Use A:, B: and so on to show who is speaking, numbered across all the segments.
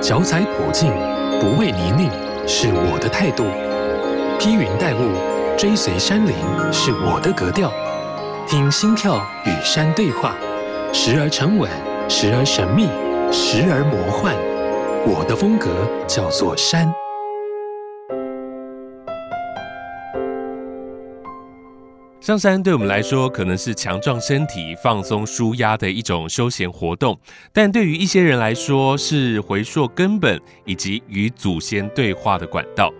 A: 脚踩普径，不畏泥泞，是我的态度；披云戴雾，追随山林，是我的格调。听心跳与山对话，时而沉稳，时而神秘，时而魔幻。我的风格叫做山。
B: 上山对我们来说，可能是强壮身体、放松舒压的一种休闲活动，但对于一些人来说，是回溯根本以及与祖先对话的管道。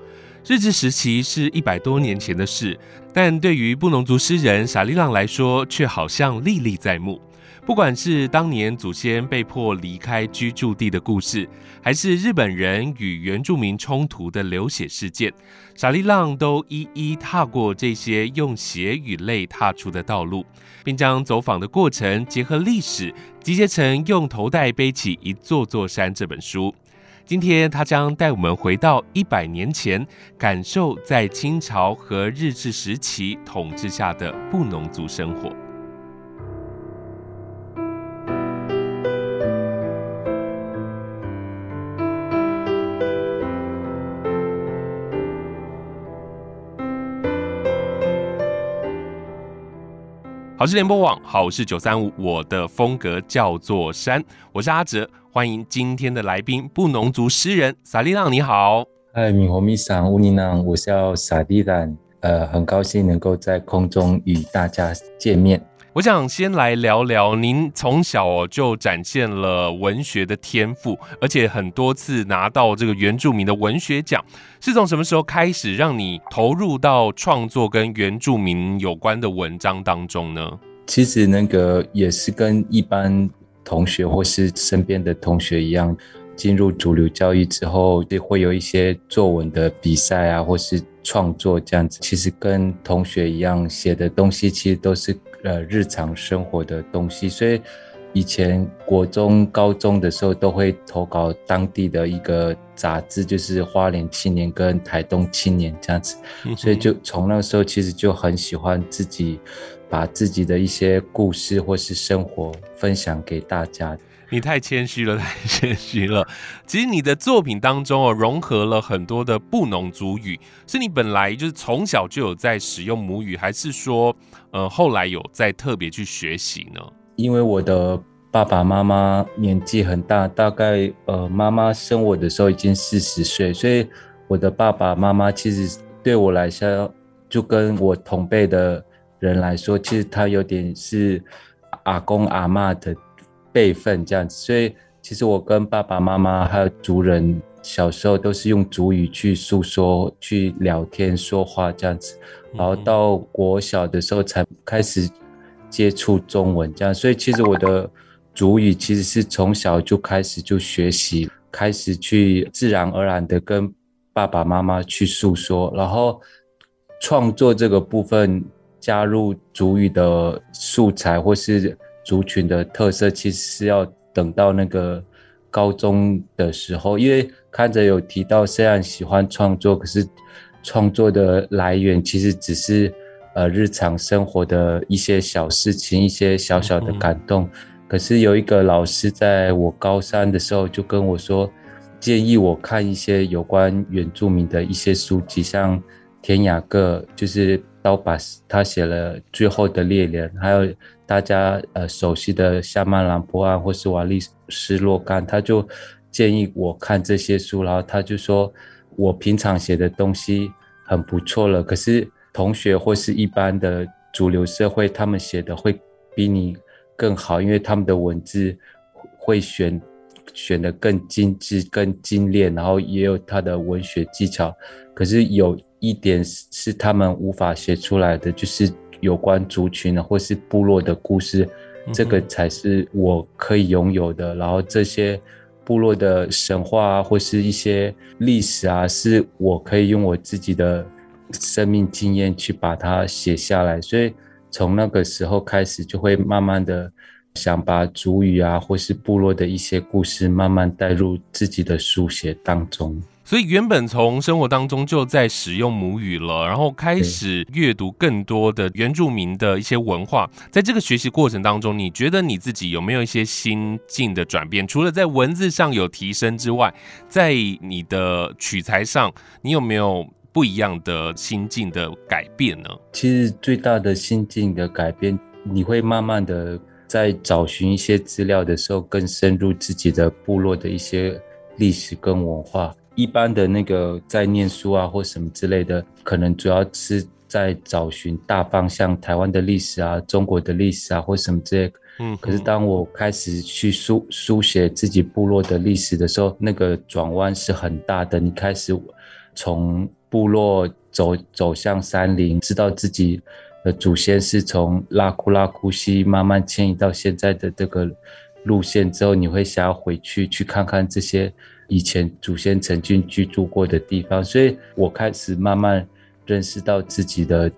B: 日治时期是一百多年前的事，但对于布农族诗人傻利浪来说，却好像历历在目。不管是当年祖先被迫离开居住地的故事，还是日本人与原住民冲突的流血事件，傻利浪都一一踏过这些用血与泪踏出的道路，并将走访的过程结合历史，集结成《用头带背起一座座山》这本书。今天，他将带我们回到一百年前，感受在清朝和日治时期统治下的布农族生活。好事联播网，好事九三五，我的风格叫做山，我是阿哲，欢迎今天的来宾，布农族诗人萨利朗，你好。
C: 嗨，米红米桑乌尼朗，我叫萨利朗，呃，很高兴能够在空中与大家见面。
B: 我想先来聊聊，您从小就展现了文学的天赋，而且很多次拿到这个原住民的文学奖，是从什么时候开始让你投入到创作跟原住民有关的文章当中呢？
C: 其实那个也是跟一般同学或是身边的同学一样，进入主流教育之后，就会有一些作文的比赛啊，或是创作这样子。其实跟同学一样写的东西，其实都是。呃，日常生活的东西，所以以前国中、高中的时候都会投稿当地的一个杂志，就是《花莲青年》跟《台东青年》这样子。所以就从那个时候，其实就很喜欢自己把自己的一些故事或是生活分享给大家。
B: 你太谦虚了，太谦虚了。其实你的作品当中哦，融合了很多的布农族语，是你本来就是从小就有在使用母语，还是说，呃，后来有在特别去学习呢？
C: 因为我的爸爸妈妈年纪很大，大概呃，妈妈生我的时候已经四十岁，所以我的爸爸妈妈其实对我来说，就跟我同辈的人来说，其实他有点是阿公阿嬷的。辈分这样子，所以其实我跟爸爸妈妈还有族人小时候都是用族语去诉说、去聊天、说话这样子，然后到国小的时候才开始接触中文这样，所以其实我的族语其实是从小就开始就学习，开始去自然而然的跟爸爸妈妈去诉说，然后创作这个部分加入族语的素材或是。族群的特色其实是要等到那个高中的时候，因为看着有提到，虽然喜欢创作，可是创作的来源其实只是呃日常生活的一些小事情，一些小小的感动。可是有一个老师在我高三的时候就跟我说，建议我看一些有关原住民的一些书籍，像田雅各，就是刀把他写了《最后的猎人》，还有。大家呃熟悉的夏曼兰波案或是瓦利斯洛干，他就建议我看这些书，然后他就说我平常写的东西很不错了，可是同学或是一般的主流社会，他们写的会比你更好，因为他们的文字会选选的更精致、更精炼，然后也有他的文学技巧。可是有一点是他们无法写出来的，就是。有关族群或是部落的故事，这个才是我可以拥有的。然后这些部落的神话啊，或是一些历史啊，是我可以用我自己的生命经验去把它写下来。所以从那个时候开始，就会慢慢的想把族语啊，或是部落的一些故事，慢慢带入自己的书写当中。
B: 所以原本从生活当中就在使用母语了，然后开始阅读更多的原住民的一些文化。在这个学习过程当中，你觉得你自己有没有一些心境的转变？除了在文字上有提升之外，在你的取材上，你有没有不一样的心境的改变呢？
C: 其实最大的心境的改变，你会慢慢的在找寻一些资料的时候，更深入自己的部落的一些历史跟文化。一般的那个在念书啊或什么之类的，可能主要是在找寻大方向，台湾的历史啊、中国的历史啊或什么之类。嗯，可是当我开始去书书写自己部落的历史的时候，那个转弯是很大的。你开始从部落走走向山林，知道自己祖先是从拉库拉库溪慢慢迁移到现在的这个路线之后，你会想要回去去看看这些。以前祖先曾经居住过的地方，所以我开始慢慢认识到自己的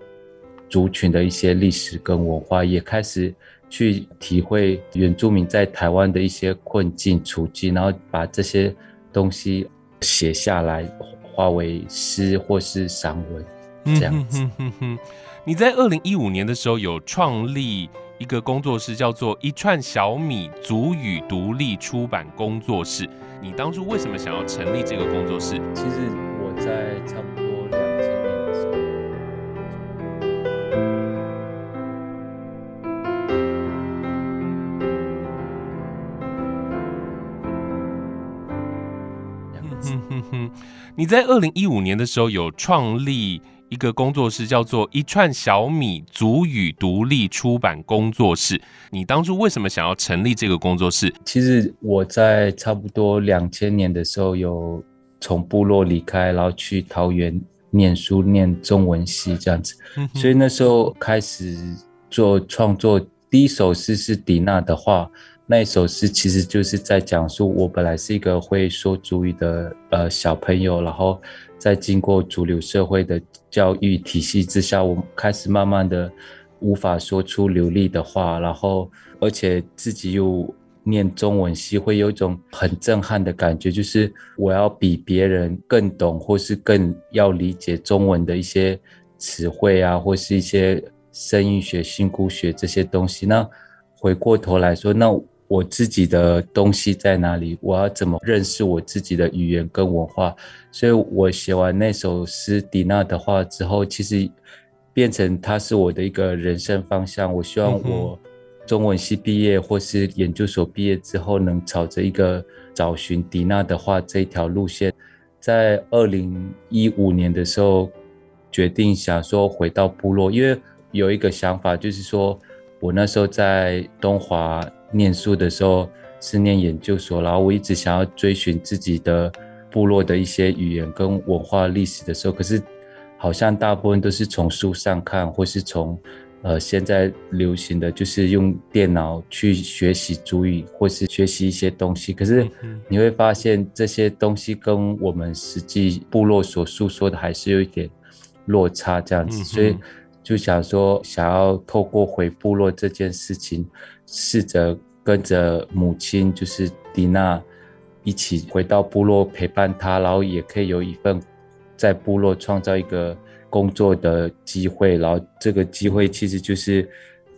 C: 族群的一些历史跟文化，也开始去体会原住民在台湾的一些困境处境，然后把这些东西写下来，化为诗或是散文，这样子。
B: 你在二零一五年的时候有创立一个工作室，叫做一串小米足语独立出版工作室。你当初为什么想要成立这个工作室？
C: 其实我在差不多两千年的时候，
B: 哼哼哼，你在二零一五年的时候有创立一个工作室，叫做一串小米足语独立出版工作室。你当初为什么想要成立这个工作室？
C: 其实我在差不多两千年的时候，有从部落离开，然后去桃园念书，念中文系这样子。所以那时候开始做创作，第一首诗是迪娜的话。那一首诗其实就是在讲述我本来是一个会说主语的呃小朋友，然后在经过主流社会的教育体系之下，我开始慢慢的无法说出流利的话，然后而且自己又念中文系，会有一种很震撼的感觉，就是我要比别人更懂，或是更要理解中文的一些词汇啊，或是一些声韵学、新古学这些东西。那回过头来说，那我自己的东西在哪里？我要怎么认识我自己的语言跟文化？所以我写完那首诗迪娜的话之后，其实变成它是我的一个人生方向。我希望我中文系毕业或是研究所毕业之后，能朝着一个找寻迪娜的话这一条路线。在二零一五年的时候，决定想说回到部落，因为有一个想法，就是说我那时候在东华。念书的时候是念研究所，然后我一直想要追寻自己的部落的一些语言跟文化历史的时候，可是好像大部分都是从书上看，或是从呃现在流行的就是用电脑去学习主语，或是学习一些东西。可是你会发现这些东西跟我们实际部落所诉说的还是有一点落差，这样子，所以就想说想要透过回部落这件事情。试着跟着母亲，就是迪娜，一起回到部落陪伴她，然后也可以有一份在部落创造一个工作的机会。然后这个机会其实就是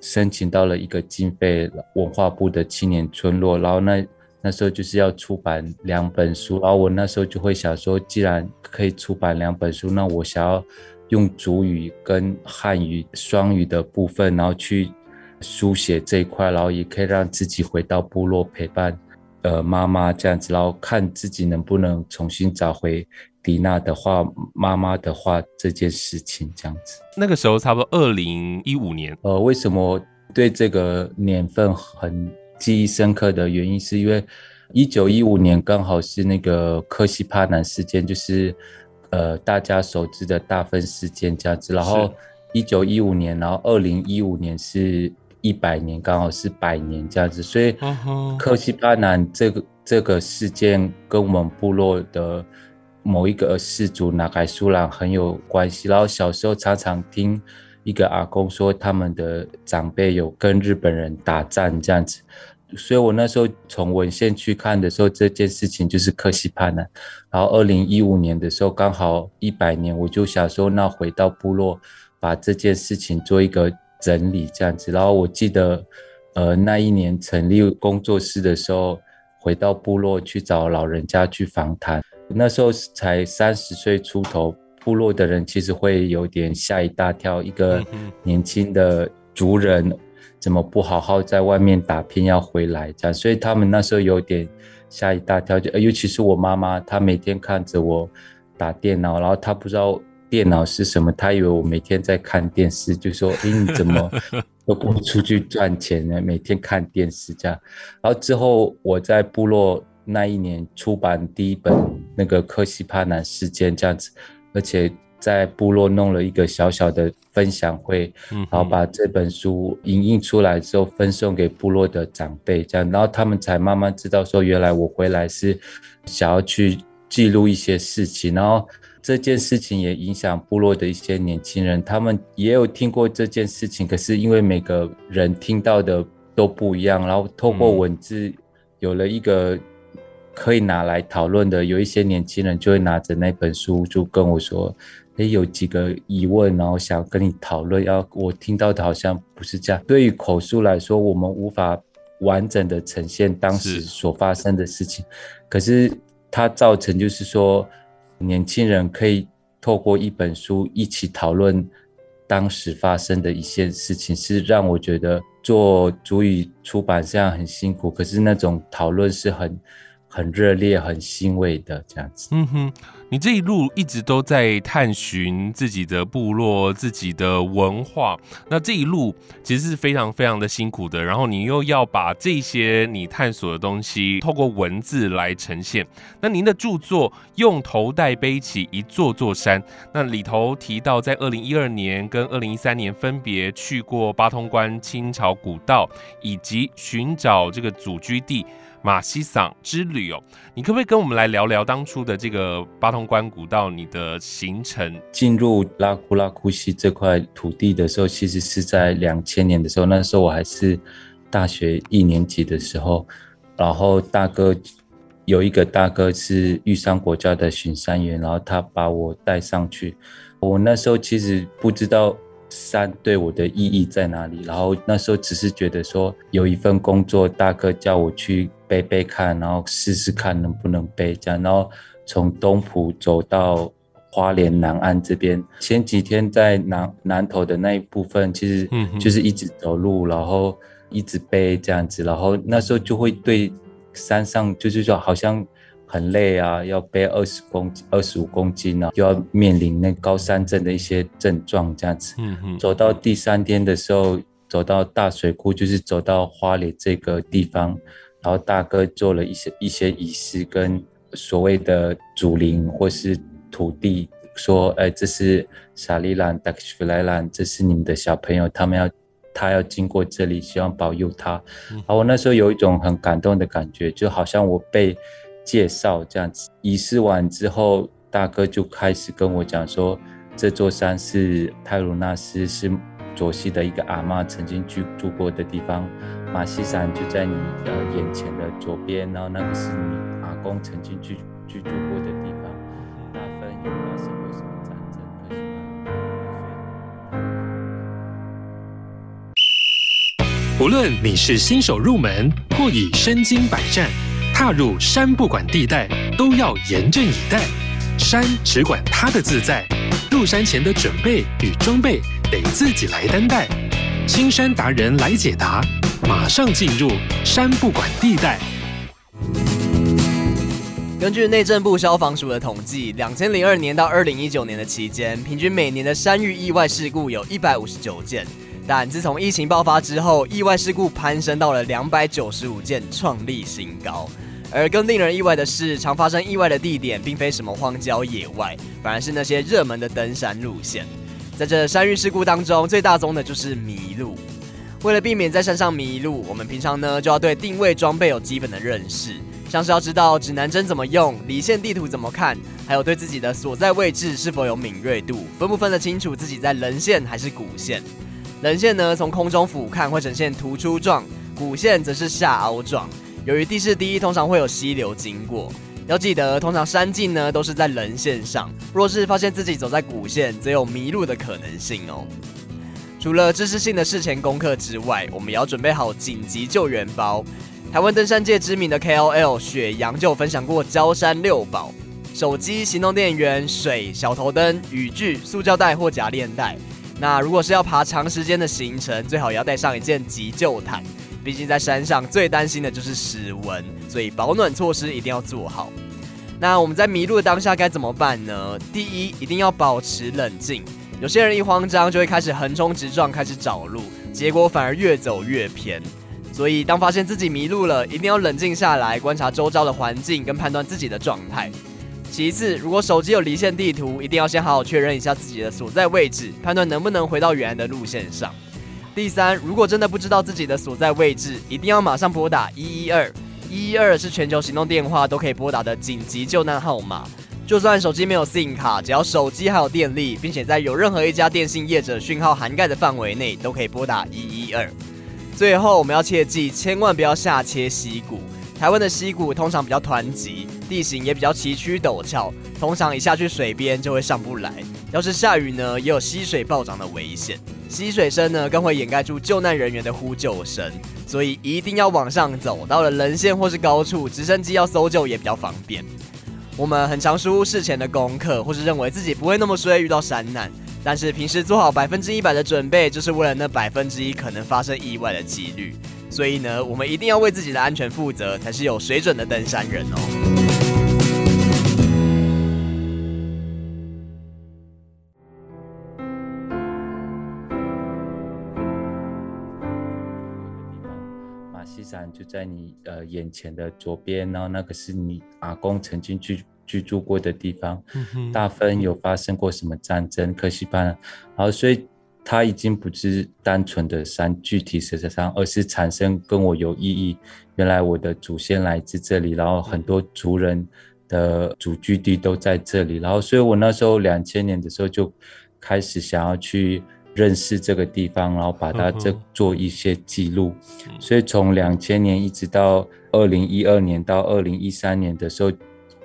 C: 申请到了一个经费，文化部的青年村落。然后那那时候就是要出版两本书，然后我那时候就会想说，既然可以出版两本书，那我想要用主语跟汉语双语的部分，然后去。书写这一块，然后也可以让自己回到部落陪伴，呃，妈妈这样子，然后看自己能不能重新找回迪娜的话，妈妈的话这件事情这样子。
B: 那个时候差不多二零一五年，
C: 呃，为什么对这个年份很记忆深刻的原因，是因为一九一五年刚好是那个科西帕南事件，就是呃大家熟知的大分事件这样子，然后一九一五年，然后二零一五年是。一百年刚好是百年这样子，所以克西巴南这个这个事件跟我们部落的某一个氏族纳凯苏兰很有关系。然后小时候常常听一个阿公说他们的长辈有跟日本人打仗这样子，所以我那时候从文献去看的时候，这件事情就是克西巴南。然后二零一五年的时候刚好一百年，我就想说那回到部落把这件事情做一个整理这样子。然后我记得，呃，那一年成立工作室的时候，回到部落去找老人家去访谈，那时候才三十岁出头。部落的人其实会有点吓一大跳，一个年轻的族人怎么不好好在外面打拼要回来这样，所以他们那时候有点吓一大跳，就尤其是我妈妈，她每天看着我打电脑，然后她不知道电脑是什么，他以为我每天在看电视，就说：“诶，你怎么 都不出去赚钱呢？每天看电视这样。”然后之后我在部落那一年出版第一本那个科西帕南事件这样子。而且在部落弄了一个小小的分享会，然后把这本书影印出来之后分送给部落的长辈，这样，然后他们才慢慢知道说，原来我回来是想要去记录一些事情，然后这件事情也影响部落的一些年轻人，他们也有听过这件事情，可是因为每个人听到的都不一样，然后透过文字有了一个。可以拿来讨论的，有一些年轻人就会拿着那本书，就跟我说：“诶，有几个疑问，然后想跟你讨论。”要我听到的好像不是这样。对于口述来说，我们无法完整的呈现当时所发生的事情，可是它造成就是说，年轻人可以透过一本书一起讨论当时发生的一些事情，是让我觉得做主语出版这样很辛苦，可是那种讨论是很。很热烈、很欣慰的这样子。
B: 嗯哼，你这一路一直都在探寻自己的部落、自己的文化，那这一路其实是非常非常的辛苦的。然后你又要把这些你探索的东西透过文字来呈现。那您的著作《用头带背起一座座山》，那里头提到，在二零一二年跟二零一三年分别去过八通关清朝古道，以及寻找这个祖居地。马西桑之旅哦，你可不可以跟我们来聊聊当初的这个八通关古道你的行程？
C: 进入拉库拉库西这块土地的时候，其实是在两千年的时候，那时候我还是大学一年级的时候，然后大哥有一个大哥是玉山国家的巡山员，然后他把我带上去，我那时候其实不知道。山对我的意义在哪里？然后那时候只是觉得说有一份工作，大哥叫我去背背看，然后试试看能不能背这样。然后从东浦走到花莲南岸这边，前几天在南南投的那一部分，其实就是一直走路，然后一直背这样子。然后那时候就会对山上就是说好像。很累啊，要背二十公斤、二十五公斤啊，就要面临那高山症的一些症状，这样子。嗯嗯。走到第三天的时候，走到大水库，就是走到花莲这个地方，然后大哥做了一些一些仪式，跟所谓的祖灵或是土地说：“哎，这是沙利兰、达克弗莱兰，这是你们的小朋友，他们要他要经过这里，希望保佑他。”然后我那时候有一种很感动的感觉，就好像我被。介绍这样子，仪式完之后，大哥就开始跟我讲说，这座山是泰鲁纳斯，是左西的一个阿嬷曾经居住过的地方。马西山就在你呃眼前的左边，然后那个是你阿公曾经居居住过的地方。大分有发生过什么战争？
A: 无论你是新手入门，或已身经百战。踏入山不管地带，都要严阵以待。山只管它的自在，入山前的准备与装备得自己来担待。青山达人来解答，马上进入山不管地带。
D: 根据内政部消防署的统计，两千零二年到二零一九年的期间，平均每年的山域意外事故有一百五十九件。但自从疫情爆发之后，意外事故攀升到了两百九十五件，创立新高。而更令人意外的是，常发生意外的地点并非什么荒郊野外，反而是那些热门的登山路线。在这山域事故当中，最大宗的就是迷路。为了避免在山上迷路，我们平常呢就要对定位装备有基本的认识。像是要知道指南针怎么用、离线地图怎么看，还有对自己的所在位置是否有敏锐度，分不分得清楚自己在棱线还是谷线。棱线呢，从空中俯瞰会呈现突出状，谷线则是下凹状。由于地势低，通常会有溪流经过。要记得，通常山径呢都是在棱线上，若是发现自己走在谷线，则有迷路的可能性哦。除了知识性的事前功课之外，我们也要准备好紧急救援包。台湾登山界知名的 KOL 雪阳就分享过郊山六宝：手机、行动电源、水、小头灯、雨具、塑胶袋或夹链袋。那如果是要爬长时间的行程，最好也要带上一件急救毯。毕竟在山上最担心的就是失温，所以保暖措施一定要做好。那我们在迷路的当下该怎么办呢？第一，一定要保持冷静。有些人一慌张就会开始横冲直撞，开始找路，结果反而越走越偏。所以当发现自己迷路了，一定要冷静下来，观察周遭的环境跟判断自己的状态。其次，如果手机有离线地图，一定要先好好确认一下自己的所在位置，判断能不能回到原来的路线上。第三，如果真的不知道自己的所在位置，一定要马上拨打一一二。一一二是全球行动电话都可以拨打的紧急救难号码。就算手机没有 SIM 卡，只要手机还有电力，并且在有任何一家电信业者讯号涵盖的范围内，都可以拨打一一二。最后，我们要切记，千万不要下切溪谷。台湾的溪谷通常比较湍急，地形也比较崎岖陡峭，通常一下去水边就会上不来。要是下雨呢，也有溪水暴涨的危险。溪水声呢，更会掩盖住救难人员的呼救声，所以一定要往上走。到了棱线或是高处，直升机要搜救也比较方便。我们很常疏忽事前的功课，或是认为自己不会那么衰遇到山难，但是平时做好百分之一百的准备，就是为了那百分之一可能发生意外的几率。所以呢，我们一定要为自己的安全负责，才是有水准的登山人哦。
C: 就在你呃眼前的左边，然后那个是你阿公曾经居居住过的地方。嗯哼，大分有发生过什么战争？科西班，然后所以它已经不是单纯的山，具体实质上，而是产生跟我有意义。原来我的祖先来自这里，然后很多族人的祖居地都在这里，然后所以我那时候两千年的时候就开始想要去。认识这个地方，然后把它这做一些记录，所以从两千年一直到二零一二年到二零一三年的时候，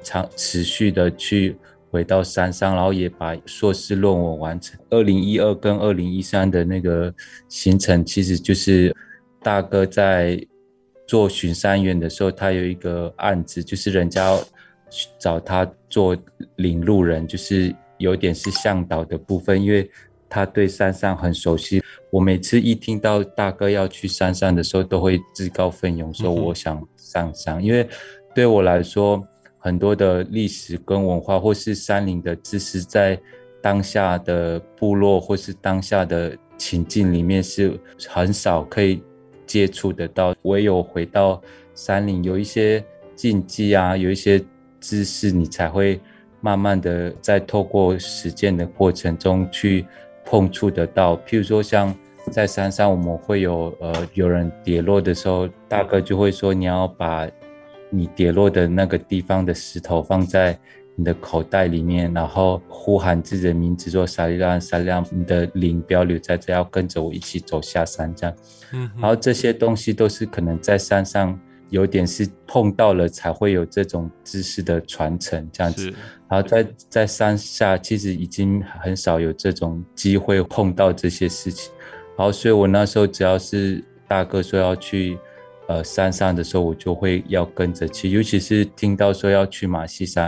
C: 长持续的去回到山上，然后也把硕士论文完成。二零一二跟二零一三的那个行程，其实就是大哥在做巡山员的时候，他有一个案子，就是人家找他做领路人，就是有点是向导的部分，因为。他对山上很熟悉，我每次一听到大哥要去山上的时候，都会自告奋勇说我想上山，因为对我来说，很多的历史跟文化或是山林的知识，在当下的部落或是当下的情境里面是很少可以接触得到，唯有回到山林，有一些禁忌啊，有一些知识，你才会慢慢的在透过实践的过程中去。碰触得到，譬如说像在山上，我们会有呃有人跌落的时候，大哥就会说，你要把你跌落的那个地方的石头放在你的口袋里面，然后呼喊自己的名字说沙利拉沙利拉，你的灵不要留在这，要跟着我一起走下山这样。嗯，然后这些东西都是可能在山上。有点是碰到了才会有这种知识的传承，这样子。然后在在山下，其实已经很少有这种机会碰到这些事情。然后，所以我那时候只要是大哥说要去呃山上的时候，我就会要跟着去。尤其是听到说要去玛溪山，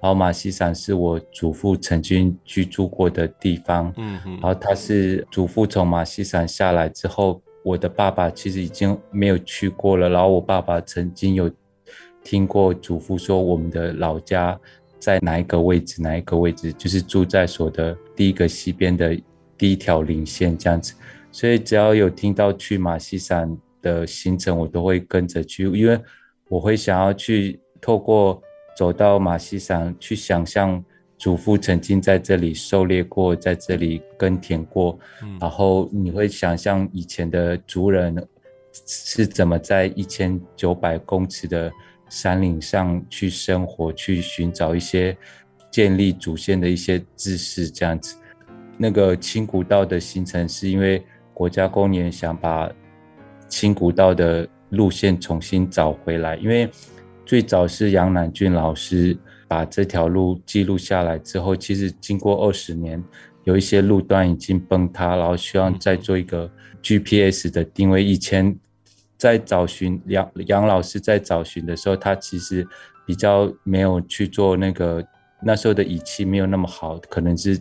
C: 然后玛溪山是我祖父曾经居住过的地方。嗯嗯。然后他是祖父从玛溪山下来之后。我的爸爸其实已经没有去过了，然后我爸爸曾经有听过祖父说，我们的老家在哪一个位置，哪一个位置，就是住在所的第一个西边的第一条棱线这样子。所以只要有听到去玛溪山的行程，我都会跟着去，因为我会想要去透过走到玛溪山去想象。祖父曾经在这里狩猎过，在这里耕田过，嗯，然后你会想象以前的族人是怎么在一千九百公尺的山岭上去生活，去寻找一些建立祖先的一些知识，这样子。那个青古道的形成，是因为国家公园想把青古道的路线重新找回来，因为最早是杨乃俊老师把这条路记录下来之后，其实经过二十年，有一些路段已经崩塌，然后希望再做一个 GPS 的定位。以前在找寻杨杨老师在找寻的时候，他其实比较没有去做那个，那时候的仪器没有那么好，可能是。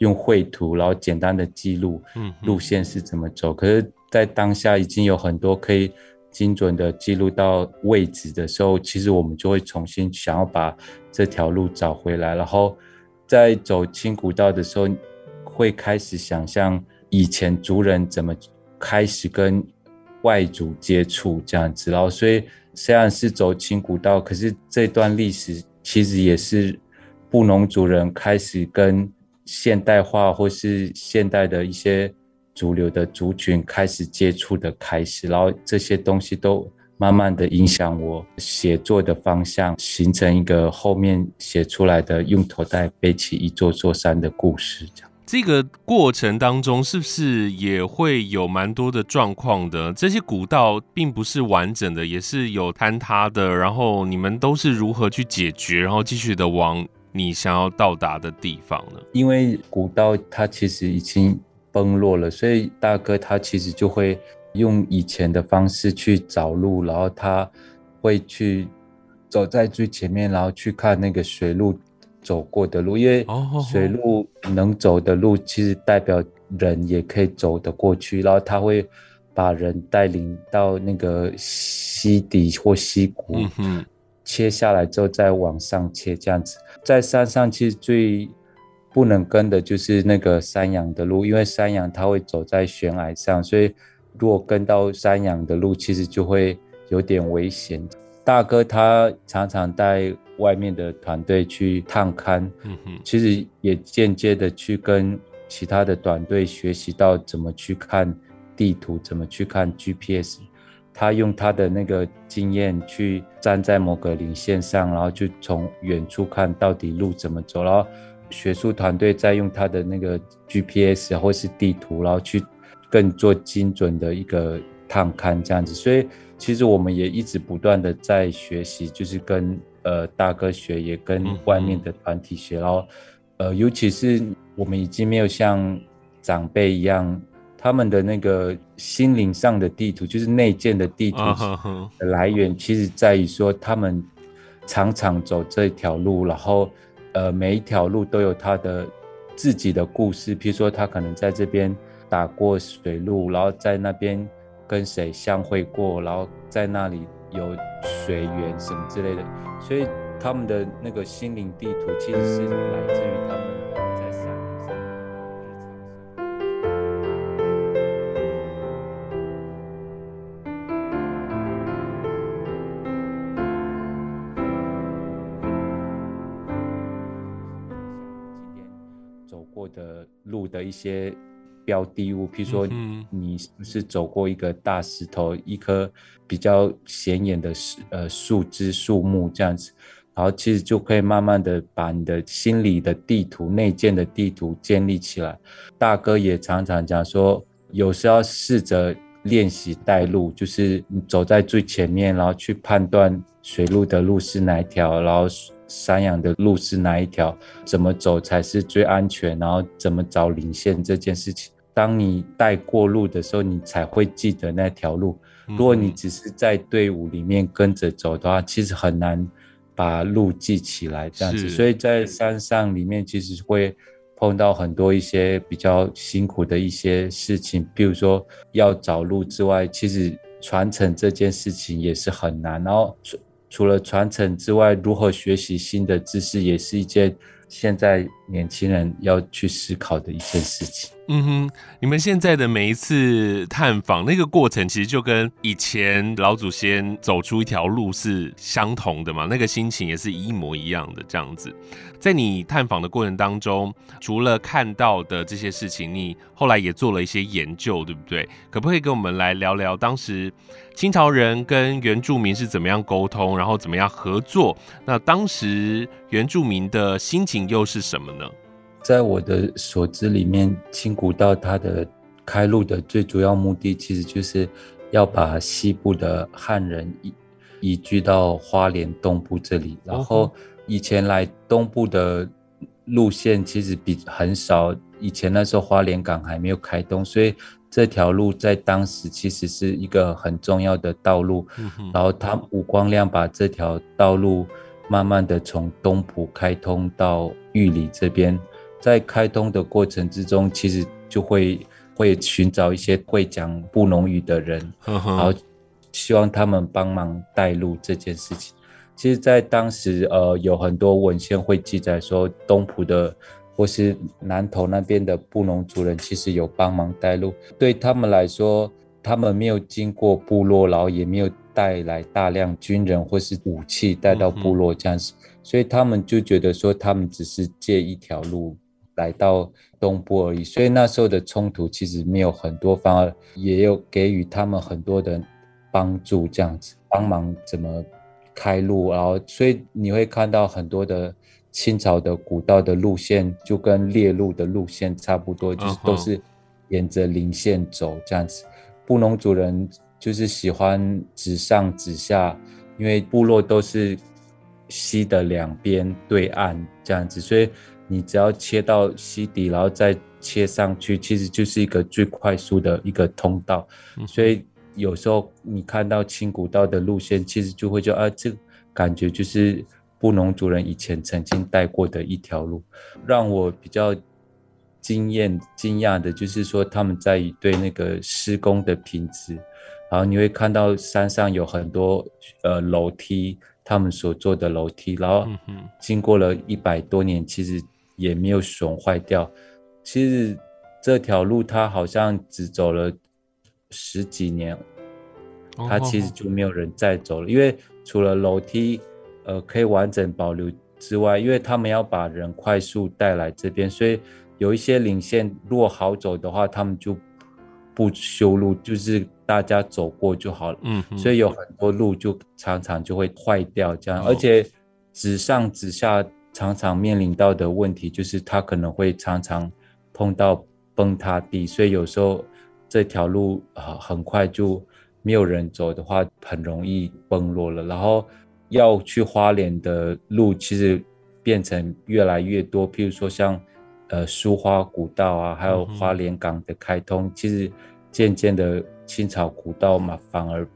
C: 用绘图，然后简单的记录路线是怎么走。可是，在当下已经有很多可以精准的记录到位置的时候，其实我们就会重新想要把这条路找回来。然后，在走青古道的时候，会开始想象以前族人怎么开始跟外族接触这样子。然后，所以虽然是走青古道，可是这段历史其实也是布农族人开始跟现代化或是现代的一些主流的族群开始接触的开始，然后这些东西都慢慢的影响我写作的方向，形成一个后面写出来的用头带背起一座座山的故事。这样，
B: 这个过程当中是不是也会有蛮多的状况的？这些古道并不是完整的，也是有坍塌的。然后你们都是如何去解决，然后继续的往你想要到达的地方呢？
C: 因为古道它其实已经崩落了，所以大哥他其实就会用以前的方式去找路，然后他会去走在最前面，然后去看那个水路走过的路，因为水路能走的路其实代表人也可以走得过去，然后他会把人带领到那个溪底或溪谷。嗯切下来之后再往上切，这样子，在山上其实最不能跟的就是那个山羊的路，因为山羊它会走在悬崖上，所以如果跟到山羊的路，其实就会有点危险。大哥他常常带外面的团队去探勘，嗯哼，其实也间接的去跟其他的团队学习到怎么去看地图，怎么去看 GPS。他用他的那个经验去站在某个零线上，然后就从远处看到底路怎么走，然后学术团队在用他的那个 GPS 或是地图，然后去更做精准的一个探勘这样子。所以其实我们也一直不断的在学习，就是跟呃大哥学，也跟外面的团体学，然后呃尤其是我们已经没有像长辈一样。他们的那个心灵上的地图，就是内建的地图的来源，其实在于说他们常常走这条路，然后呃每一条路都有他的自己的故事。譬如说他可能在这边打过水路，然后在那边跟谁相会过，然后在那里有水源什么之类的，所以他们的那个心灵地图其实是来自于他们。的一些标的物，譬如说你是走过一个大石头，一棵比较显眼的树呃树枝树木这样子，然后其实就可以慢慢的把你的心里的地图内建的地图建立起来。大哥也常常讲说，有时候要试着练习带路，就是你走在最前面，然后去判断水路的路是哪一条，然后。山羊的路是哪一条？怎么走才是最安全？然后怎么找领线这件事情，当你带过路的时候，你才会记得那条路。如果你只是在队伍里面跟着走的话，其实很难把路记起来。这样子，所以在山上里面，其实会碰到很多一些比较辛苦的一些事情，比如说要找路之外，其实传承这件事情也是很难。然后。除了传承之外，如何学习新的知识也是一件现在年轻人要去思考的一件事情。
B: 嗯哼，你们现在的每一次探访，那个过程其实就跟以前老祖先走出一条路是相同的嘛？那个心情也是一模一样的这样子。在你探访的过程当中，除了看到的这些事情，你后来也做了一些研究，对不对？可不可以跟我们来聊聊当时清朝人跟原住民是怎么样沟通，然后怎么样合作？那当时原住民的心情又是什么呢？
C: 在我的所知里面，清古道它的开路的最主要目的，其实就是要把西部的汉人移移居到花莲东部这里。然后以前来东部的路线其实比很少，以前那时候花莲港还没有开通，所以这条路在当时其实是一个很重要的道路。然后他吴光亮把这条道路慢慢的从东埔开通到玉里这边。在开通的过程之中，其实就会会寻找一些会讲布农语的人，然后希望他们帮忙带路这件事情。其实，在当时，呃，有很多文献会记载说，东埔的或是南投那边的布农族人，其实有帮忙带路。对他们来说，他们没有经过部落，然后也没有带来大量军人或是武器带到部落这样子，所以他们就觉得说，他们只是借一条路。来到东部而已，所以那时候的冲突其实没有很多，反而也有给予他们很多的帮助，这样子帮忙怎么开路，然后所以你会看到很多的清朝的古道的路线就跟列路的路线差不多，就是都是沿着林线走这样子。布农族人就是喜欢直上直下，因为部落都是溪的两边对岸这样子，所以。你只要切到溪底，然后再切上去，其实就是一个最快速的一个通道。所以有时候你看到青古道的路线，其实就会觉得啊，这个感觉就是布农族人以前曾经带过的一条路。让我比较惊艳、惊讶的就是说，他们在于对那个施工的品质。然后你会看到山上有很多呃楼梯，他们所做的楼梯，然后经过了一百多年，其实。也没有损坏掉。其实这条路它好像只走了十几年，它其实就没有人再走了。因为除了楼梯呃可以完整保留之外，因为他们要把人快速带来这边，所以有一些领线如果好走的话，他们就不修路，就是大家走过就好了。嗯，所以有很多路就常常就会坏掉这样，而且直上直下。常常面临到的问题就是，它可能会常常碰到崩塌地，所以有时候这条路啊很快就没有人走的话，很容易崩落了。然后要去花莲的路，其实变成越来越多，譬如说像呃苏花古道啊，还有花莲港的开通，其实渐渐的清朝古道嘛，反而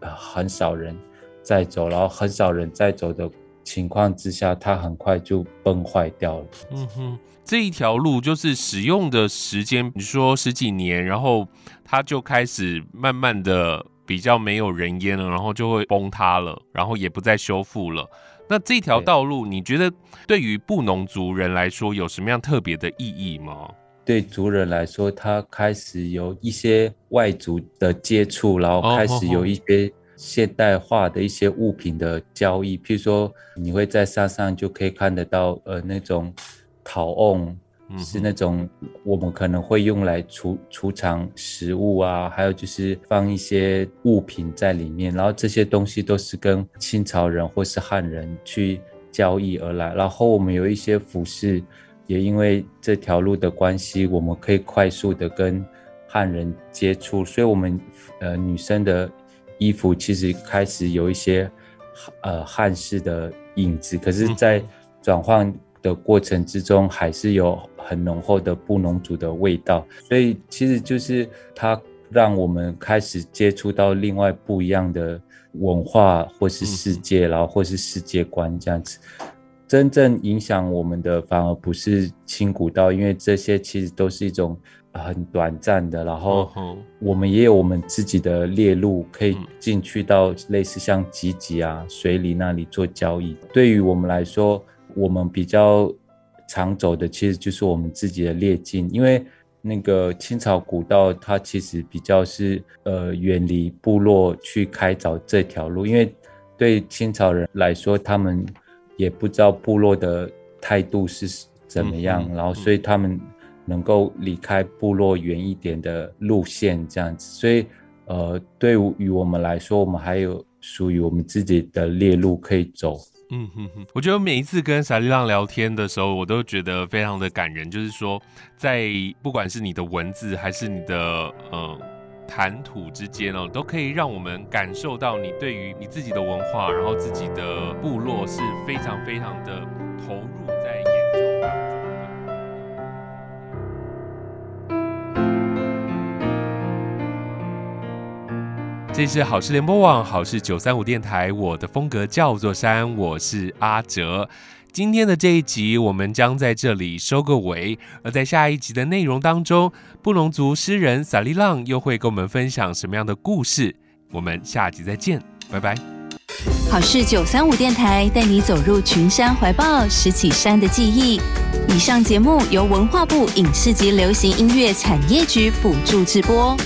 C: 很少人在走，然后很少人在走的。情况之下，它很快就崩坏掉了。
B: 嗯哼，这一条路就是使用的时间，你说十几年，然后它就开始慢慢的比较没有人烟了，然后就会崩塌了，然后也不再修复了。那这条道路，你觉得对于布农族人来说有什么样特别的意义吗？
C: 对族人来说，他开始有一些外族的接触，然后开始有一些。现代化的一些物品的交易，譬如说，你会在山上就可以看得到，呃，那种陶瓮，是那种我们可能会用来储储藏食物啊，还有就是放一些物品在里面，然后这些东西都是跟清朝人或是汉人去交易而来。然后我们有一些服饰，也因为这条路的关系，我们可以快速的跟汉人接触，所以我们呃女生的。衣服其实开始有一些，呃，汉式的影子，可是，在转换的过程之中，还是有很浓厚的布农族的味道。所以，其实就是它让我们开始接触到另外不一样的文化，或是世界，然后或是世界观这样子。真正影响我们的，反而不是清古道，因为这些其实都是一种。很短暂的，然后我们也有我们自己的猎路，可以进去到类似像吉吉啊、水里那里做交易。对于我们来说，我们比较常走的其实就是我们自己的猎径，因为那个青草古道它其实比较是呃远离部落去开凿这条路，因为对青草人来说，他们也不知道部落的态度是怎么样，嗯嗯、然后所以他们能够离开部落远一点的路线这样子，所以呃对于我们来说，我们还有属于我们自己的列路可以走。
B: 嗯哼哼，我觉得每一次跟萨利浪聊天的时候，我都觉得非常的感人。就是说，在不管是你的文字还是你的呃谈吐之间哦，都可以让我们感受到你对于你自己的文化，然后自己的部落是非常非常的投入这是好事联播网，好事九三五电台，我的风格叫做山，我是阿哲。今天的这一集，我们将在这里收个尾。而在下一集的内容当中，布隆族诗人萨利浪又会跟我们分享什么样的故事？我们下集再见，拜拜。
E: 好事九三五电台带你走入群山怀抱，拾起山的记忆。以上节目由文化部影视及流行音乐产业局补助直播。